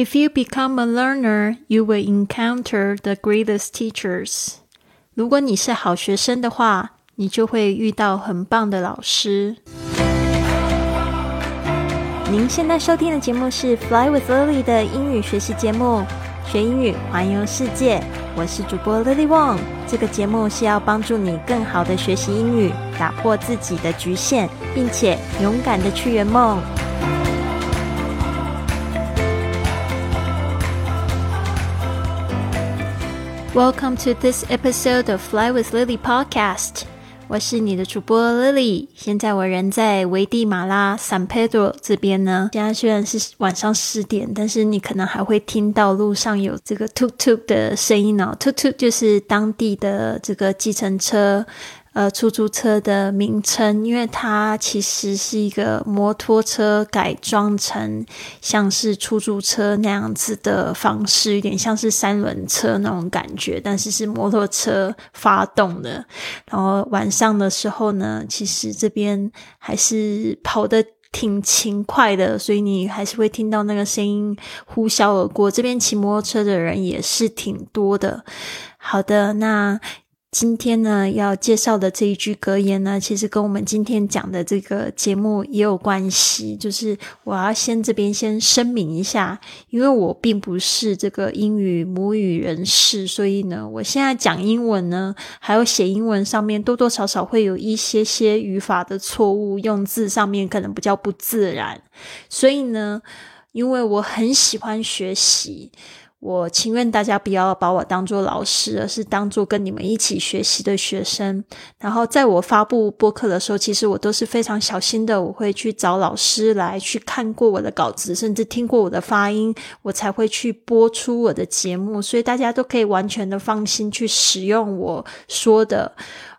If you become a learner, you will encounter the greatest teachers. 如果你是好学生的话，你就会遇到很棒的老师。您现在收听的节目是《Fly with Lily》的英语学习节目，学英语环游世界。我是主播 Lily Wong。这个节目是要帮助你更好的学习英语，打破自己的局限，并且勇敢的去圆梦。Welcome to this episode of Fly with Lily podcast。我是你的主播 Lily。现在我人在危地马拉 San Pedro 这边呢。现在虽然是晚上十点，但是你可能还会听到路上有这个 tutu 的声音哦。tutu 就是当地的这个计程车。呃，出租车的名称，因为它其实是一个摩托车改装成像是出租车那样子的方式，有点像是三轮车那种感觉，但是是摩托车发动的。然后晚上的时候呢，其实这边还是跑得挺勤快的，所以你还是会听到那个声音呼啸而过。这边骑摩托车的人也是挺多的。好的，那。今天呢，要介绍的这一句格言呢，其实跟我们今天讲的这个节目也有关系。就是我要先这边先声明一下，因为我并不是这个英语母语人士，所以呢，我现在讲英文呢，还有写英文上面多多少少会有一些些语法的错误，用字上面可能比较不自然。所以呢，因为我很喜欢学习。我情愿大家不要把我当做老师，而是当做跟你们一起学习的学生。然后在我发布播客的时候，其实我都是非常小心的，我会去找老师来去看过我的稿子，甚至听过我的发音，我才会去播出我的节目。所以大家都可以完全的放心去使用我说的。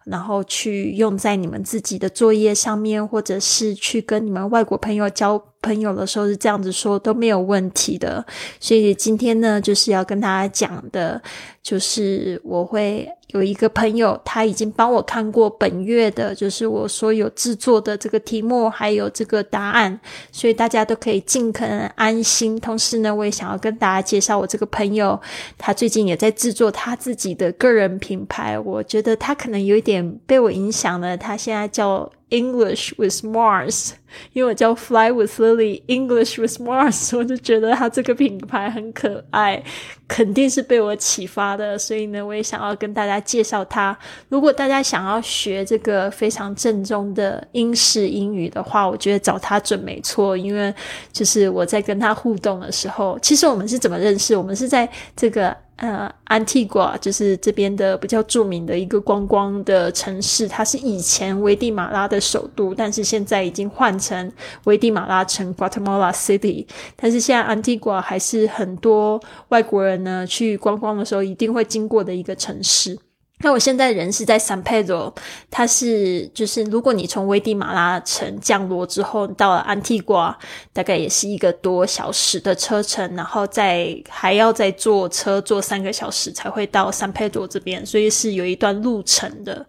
然后去用在你们自己的作业上面，或者是去跟你们外国朋友交朋友的时候是这样子说都没有问题的。所以今天呢，就是要跟大家讲的，就是我会。有一个朋友，他已经帮我看过本月的，就是我所有制作的这个题目，还有这个答案，所以大家都可以尽可能安心。同时呢，我也想要跟大家介绍我这个朋友，他最近也在制作他自己的个人品牌。我觉得他可能有一点被我影响了，他现在叫。English with Mars，因为我叫 Fly with Lily，English with Mars，我就觉得它这个品牌很可爱，肯定是被我启发的，所以呢，我也想要跟大家介绍它。如果大家想要学这个非常正宗的英式英语的话，我觉得找他准没错，因为就是我在跟他互动的时候，其实我们是怎么认识？我们是在这个。呃，安提瓜就是这边的比较著名的一个观光的城市，它是以前危地马拉的首都，但是现在已经换成危地马拉城 （Guatemala City）。但是现在安提瓜还是很多外国人呢去观光的时候一定会经过的一个城市。那我现在人是在 San Pedro，它是就是如果你从危地马拉城降落之后到了安提瓜，大概也是一个多小时的车程，然后再还要再坐车坐三个小时才会到 San Pedro 这边，所以是有一段路程的。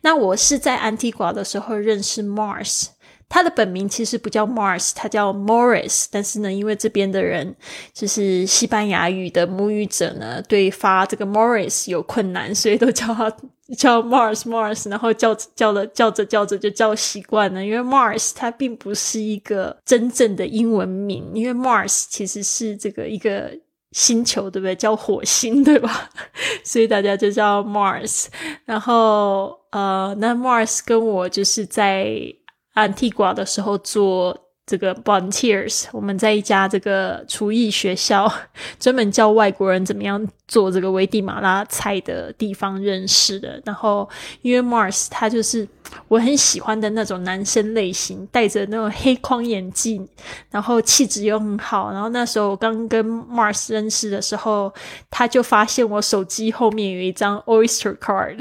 那我是在安提瓜的时候认识 Mars。他的本名其实不叫 Mars，他叫 Morris。但是呢，因为这边的人就是西班牙语的母语者呢，对发这个 Morris 有困难，所以都叫他叫 Mars Mars。然后叫叫了叫着叫着就叫习惯了。因为 Mars 它并不是一个真正的英文名，因为 Mars 其实是这个一个星球，对不对？叫火星，对吧？所以大家就叫 Mars。然后呃，那 Mars 跟我就是在。安提瓜的时候做这个 volunteers，我们在一家这个厨艺学校，专门教外国人怎么样做这个危地马拉菜的地方认识的。然后因为 Mars 他就是我很喜欢的那种男生类型，戴着那种黑框眼镜，然后气质又很好。然后那时候我刚跟 Mars 认识的时候，他就发现我手机后面有一张 Oyster card。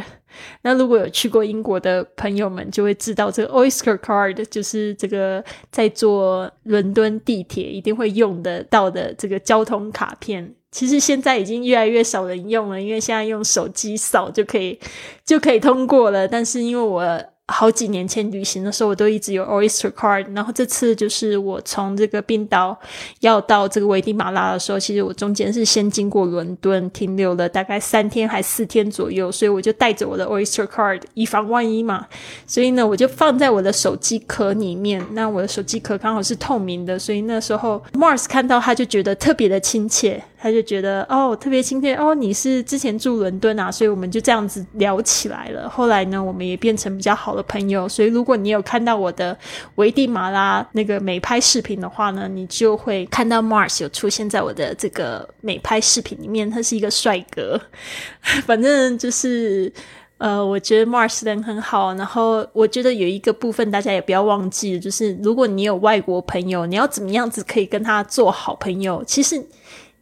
那如果有去过英国的朋友们，就会知道这个 Oyster card 就是这个在坐伦敦地铁一定会用得到的这个交通卡片。其实现在已经越来越少人用了，因为现在用手机扫就可以就可以通过了。但是因为我好几年前旅行的时候，我都一直有 Oyster card。然后这次就是我从这个冰岛要到这个危地马拉的时候，其实我中间是先经过伦敦，停留了大概三天还四天左右，所以我就带着我的 Oyster card，以防万一嘛。所以呢，我就放在我的手机壳里面。那我的手机壳刚好是透明的，所以那时候 Mars 看到他就觉得特别的亲切。他就觉得哦，特别亲切哦，你是之前住伦敦啊，所以我们就这样子聊起来了。后来呢，我们也变成比较好的朋友。所以如果你有看到我的危地马拉那个美拍视频的话呢，你就会看到 Mars 有出现在我的这个美拍视频里面。他是一个帅哥，反正就是呃，我觉得 Mars 人很好。然后我觉得有一个部分大家也不要忘记，就是如果你有外国朋友，你要怎么样子可以跟他做好朋友？其实。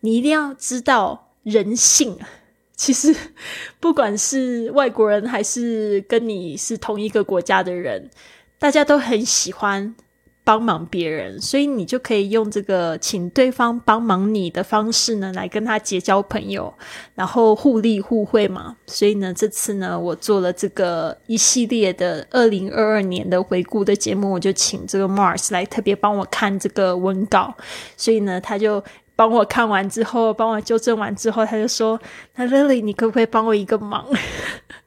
你一定要知道人性。其实，不管是外国人还是跟你是同一个国家的人，大家都很喜欢帮忙别人，所以你就可以用这个请对方帮忙你的方式呢，来跟他结交朋友，然后互利互惠嘛。所以呢，这次呢，我做了这个一系列的二零二二年的回顾的节目，我就请这个 Mars 来特别帮我看这个文稿，所以呢，他就。帮我看完之后，帮我纠正完之后，他就说：“那 Lily，你可不可以帮我一个忙？”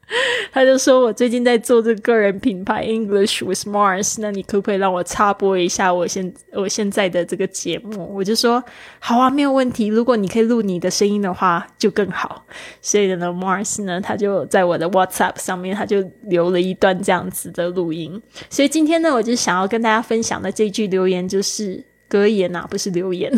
他就说：“我最近在做这个个人品牌 English with Mars，那你可不可以让我插播一下我现我现在的这个节目？”我就说：“好啊，没有问题。如果你可以录你的声音的话，就更好。”所以呢，Mars 呢，他就在我的 WhatsApp 上面，他就留了一段这样子的录音。所以今天呢，我就想要跟大家分享的这句留言就是。格言啊，不是留言。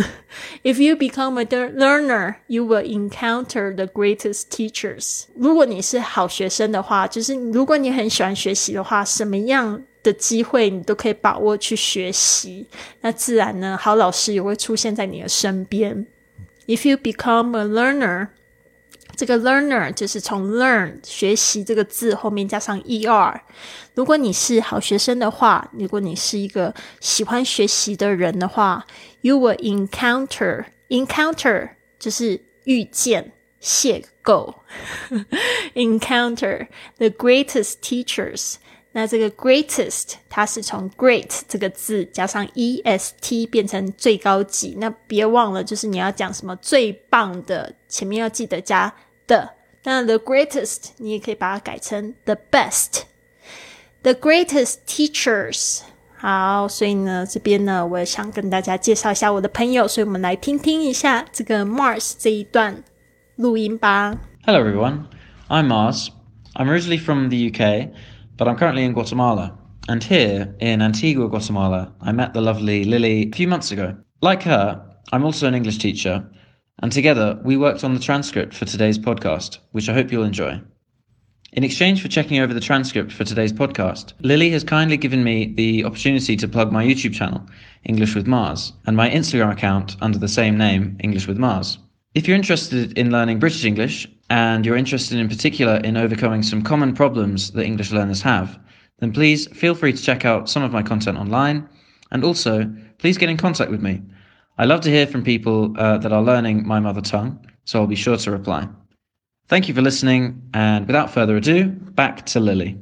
If you become a learner, you will encounter the greatest teachers。如果你是好学生的话，就是如果你很喜欢学习的话，什么样的机会你都可以把握去学习。那自然呢，好老师也会出现在你的身边。If you become a learner，这个 learner 就是从 learn 学习这个字后面加上 er。如果你是好学生的话，如果你是一个喜欢学习的人的话，you will encounter encounter 就是遇见、邂逅。encounter the greatest teachers。那这个 greatest 它是从 great 这个字加上 e s t 变成最高级。那别忘了，就是你要讲什么最棒的，前面要记得加的。那 the greatest 你也可以把它改成 the best。The greatest teachers，好，所以呢，这边呢，我想跟大家介绍一下我的朋友，所以我们来听听一下这个 Mars 这一段录音吧。Hello everyone, I'm Mars. I'm originally from the UK, but I'm currently in Guatemala. And here in Antigua, Guatemala, I met the lovely Lily a few months ago. Like her, I'm also an English teacher, and together we worked on the transcript for today's podcast, which I hope you'll enjoy. In exchange for checking over the transcript for today's podcast, Lily has kindly given me the opportunity to plug my YouTube channel, English with Mars, and my Instagram account under the same name, English with Mars. If you're interested in learning British English, and you're interested in particular in overcoming some common problems that English learners have, then please feel free to check out some of my content online, and also please get in contact with me. I love to hear from people uh, that are learning my mother tongue, so I'll be sure to reply. Thank you for listening, and without further ado, back to Lily.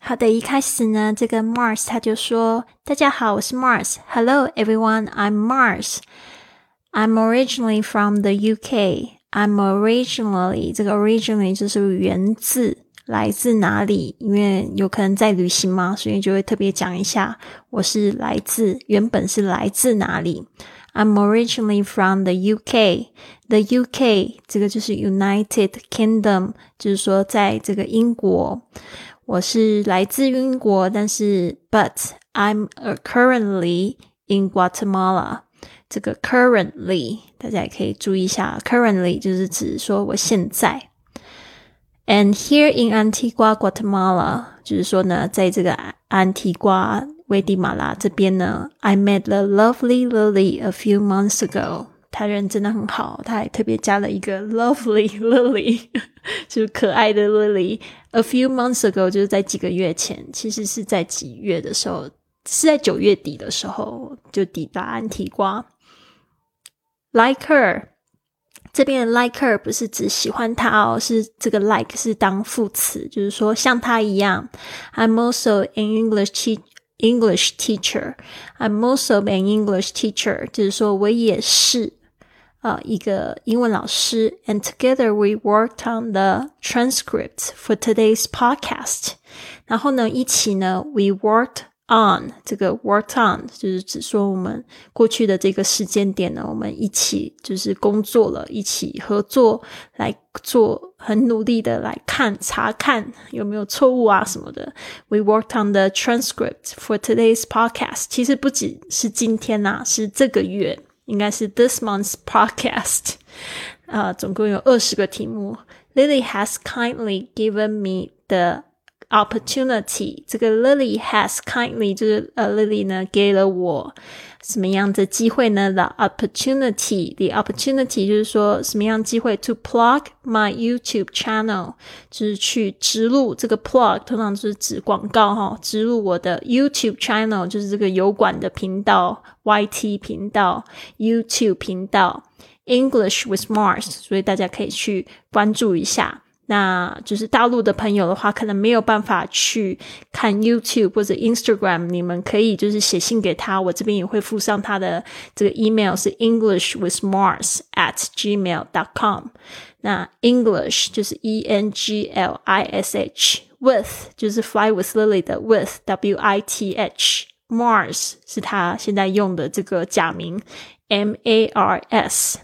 好的，一开始呢，这个 Mars 他就说：“大家好，我是 Mars。Hello everyone, I'm Mars. I'm originally from the UK. I'm originally 这个 originally 就是源自 来自哪里，因为有可能在旅行嘛，所以就会特别讲一下我是来自原本是来自哪里。” I'm originally from the UK. The UK 这个就是 United Kingdom，就是说在这个英国。我是来自英国，但是 But I'm currently in Guatemala。这个 currently 大家也可以注意一下，currently 就是指说我现在。And here in Antigua, Guatemala，就是说呢，在这个安提瓜危地马拉这边呢，I met the lovely Lily a few months ago。他人真的很好，他还特别加了一个 lovely Lily，就是可爱的 Lily。A few months ago 就是在几个月前，其实是在几月的时候，是在九月底的时候就抵达安提瓜。Like her，这边的 like her 不是指喜欢她哦，是这个 like 是当副词，就是说像她一样。I'm also an English teacher. English teacher. I'm also an English teacher. 就是说我也是呃一个英文老师。And together we worked on the transcript for today's podcast. 然后呢，一起呢，we worked on 这个 worked on 就是指说我们过去的这个时间点呢，我们一起就是工作了，一起合作来做，很努力的来看查看有没有错误啊什么的。We worked on the transcript for today's podcast。其实不仅是今天呐，是这个月，应该是 this month's podcast。啊，总共有二十个题目。Lily has kindly given me the opportunity，这个 Lily has kindly 就是呃 Lily 呢给了我什么样的机会呢？The opportunity，the opportunity 就是说什么样机会？To plug my YouTube channel，就是去植入这个 plug，通常就是指广告哈，植入我的 YouTube channel，就是这个油管的频道，YT 频道，YouTube 频道，English with Mars，所以大家可以去关注一下。 那就是大陆的朋友的话，可能没有办法去看 YouTube 或者 Instagram，你们可以就是写信给他，我这边也会附上他的这个 email 是 English with Mars at gmail dot com。那 English 就是 E N G L I S H，with 就是 Fly with Lily 的 with W I T H，Mars 是他现在用的这个假名 M A R S。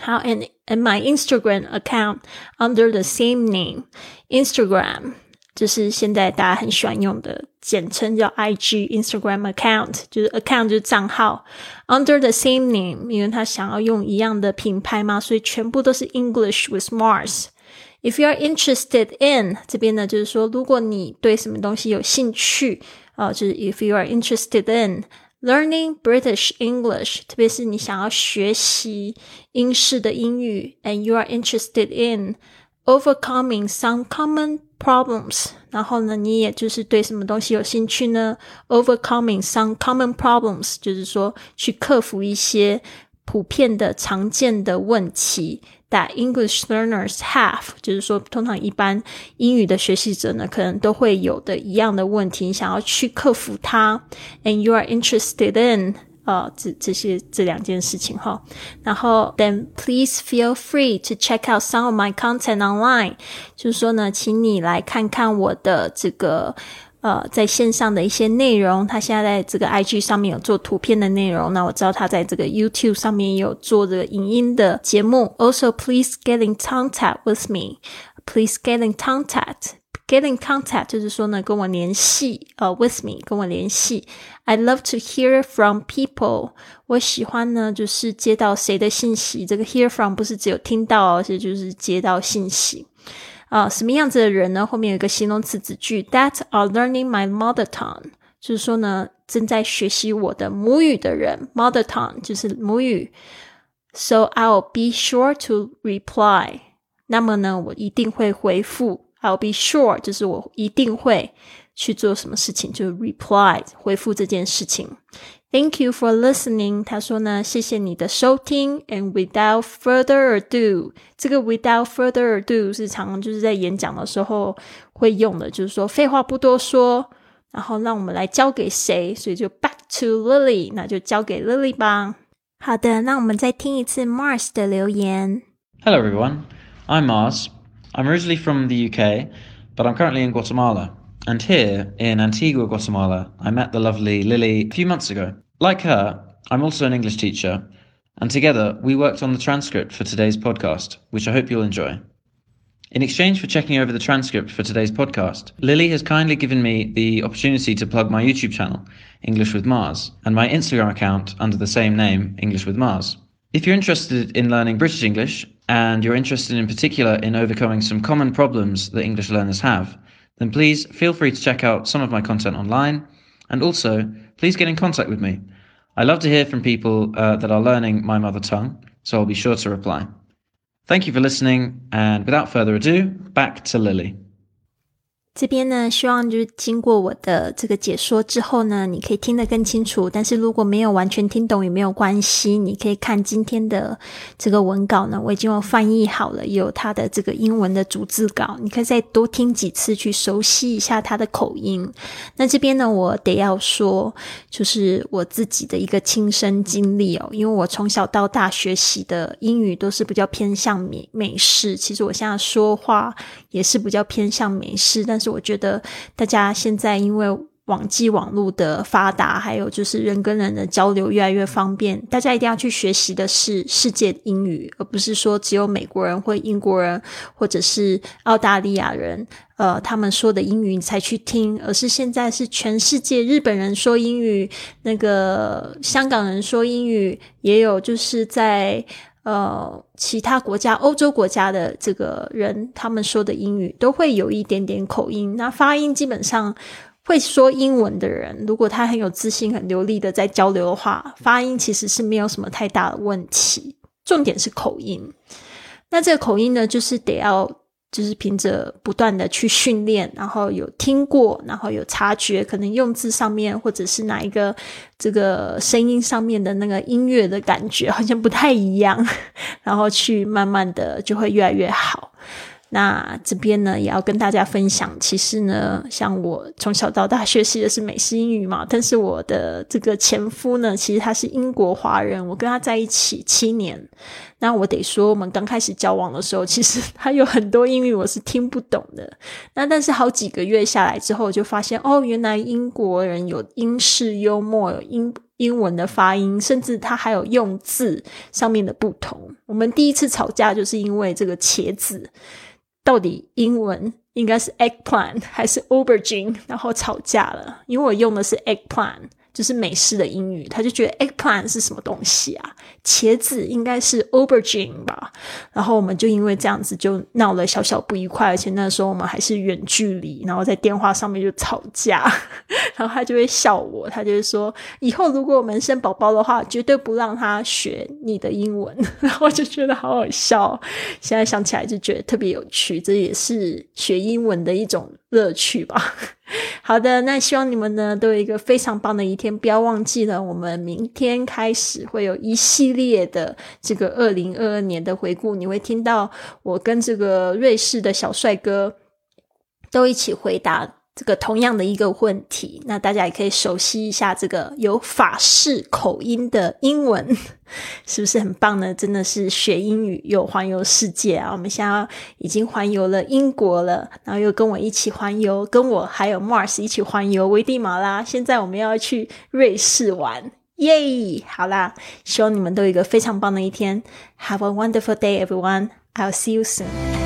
好，and and my Instagram account under the same name. Instagram 就是现在大家很喜欢用的简称叫 IG Instagram account，就是 account 就是账号，under the same name，因为他想要用一样的品牌嘛，所以全部都是 English with Mars。If you are interested in 这边呢，就是说如果你对什么东西有兴趣，呃，就是 if you are interested in。 Learning British English，特别是你想要学习英式的英语，and you are interested in overcoming some common problems，然后呢，你也就是对什么东西有兴趣呢？Overcoming some common problems，就是说去克服一些普遍的、常见的问题。 that English learners have，就是说，通常一般英语的学习者呢，可能都会有的一样的问题，想要去克服它。And you are interested in 啊，这这些这两件事情哈。然后，then please feel free to check out some of my content online，就是说呢，请你来看看我的这个。 呃，在线上的一些内容，他现在在这个 IG 上面有做图片的内容。那我知道他在这个 YouTube 上面有做这个影音的节目。Also, please get in contact with me. Please get in contact. Get in contact 就是说呢，跟我联系。呃，with me 跟我联系。I love to hear from people. 我喜欢呢，就是接到谁的信息。这个 hear from 不是只有听到，而是就是接到信息。啊，什么样子的人呢？后面有一个形容词子句，that are learning my mother tongue，就是说呢，正在学习我的母语的人，mother tongue 就是母语。So I'll be sure to reply。那么呢，我一定会回复。I'll be sure 就是我一定会去做什么事情，就 reply 回复这件事情。Thank you for listening。他说呢，谢谢你的收听。And without further ado，这个 without further ado 是常常就是在演讲的时候会用的，就是说废话不多说，然后让我们来交给谁，所以就 back to Lily，那就交给 Lily 吧。好的，那我们再听一次 Mars 的留言。Hello everyone, I'm Mars. I'm originally from the UK, but I'm currently in Guatemala. And here, in Antigua, Guatemala, I met the lovely Lily a few months ago. Like her, I'm also an English teacher, and together we worked on the transcript for today's podcast, which I hope you'll enjoy. In exchange for checking over the transcript for today's podcast, Lily has kindly given me the opportunity to plug my YouTube channel, English with Mars, and my Instagram account under the same name, English with Mars. If you're interested in learning British English, and you're interested in particular in overcoming some common problems that English learners have, then please feel free to check out some of my content online. And also, please get in contact with me. I love to hear from people uh, that are learning my mother tongue, so I'll be sure to reply. Thank you for listening, and without further ado, back to Lily. 这边呢，希望就是经过我的这个解说之后呢，你可以听得更清楚。但是如果没有完全听懂也没有关系，你可以看今天的这个文稿呢，我已经有翻译好了，有它的这个英文的逐字稿，你可以再多听几次去熟悉一下它的口音。那这边呢，我得要说，就是我自己的一个亲身经历哦，因为我从小到大学习的英语都是比较偏向美美式，其实我现在说话也是比较偏向美式，但是。我觉得大家现在因为网际网络的发达，还有就是人跟人的交流越来越方便，大家一定要去学习的是世界英语，而不是说只有美国人或英国人或者是澳大利亚人，呃，他们说的英语你才去听，而是现在是全世界日本人说英语，那个香港人说英语，也有就是在。呃，其他国家、欧洲国家的这个人，他们说的英语都会有一点点口音。那发音基本上会说英文的人，如果他很有自信、很流利的在交流的话，发音其实是没有什么太大的问题。重点是口音。那这个口音呢，就是得要。就是凭着不断的去训练，然后有听过，然后有察觉，可能用字上面或者是哪一个这个声音上面的那个音乐的感觉好像不太一样，然后去慢慢的就会越来越好。那这边呢，也要跟大家分享，其实呢，像我从小到大学习的是美式英语嘛，但是我的这个前夫呢，其实他是英国华人，我跟他在一起七年。那我得说，我们刚开始交往的时候，其实他有很多英语我是听不懂的。那但是好几个月下来之后，就发现哦，原来英国人有英式幽默，英英文的发音，甚至他还有用字上面的不同。我们第一次吵架就是因为这个茄子到底英文应该是 eggplant 还是 aubergine，然后吵架了，因为我用的是 eggplant。就是美式的英语，他就觉得 eggplant 是什么东西啊？茄子应该是 aubergine 吧？然后我们就因为这样子就闹了小小不愉快，而且那时候我们还是远距离，然后在电话上面就吵架，然后他就会笑我，他就会说以后如果我们生宝宝的话，绝对不让他学你的英文。然后就觉得好好笑，现在想起来就觉得特别有趣，这也是学英文的一种乐趣吧。好的，那希望你们呢都有一个非常棒的一天。不要忘记了，我们明天开始会有一系列的这个二零二二年的回顾，你会听到我跟这个瑞士的小帅哥都一起回答。这个同样的一个问题，那大家也可以熟悉一下这个有法式口音的英文，是不是很棒呢？真的是学英语又环游世界啊！我们现在已经环游了英国了，然后又跟我一起环游，跟我还有 Mars 一起环游危地马拉。现在我们要去瑞士玩，耶！好啦，希望你们都有一个非常棒的一天。Have a wonderful day, everyone. I'll see you soon.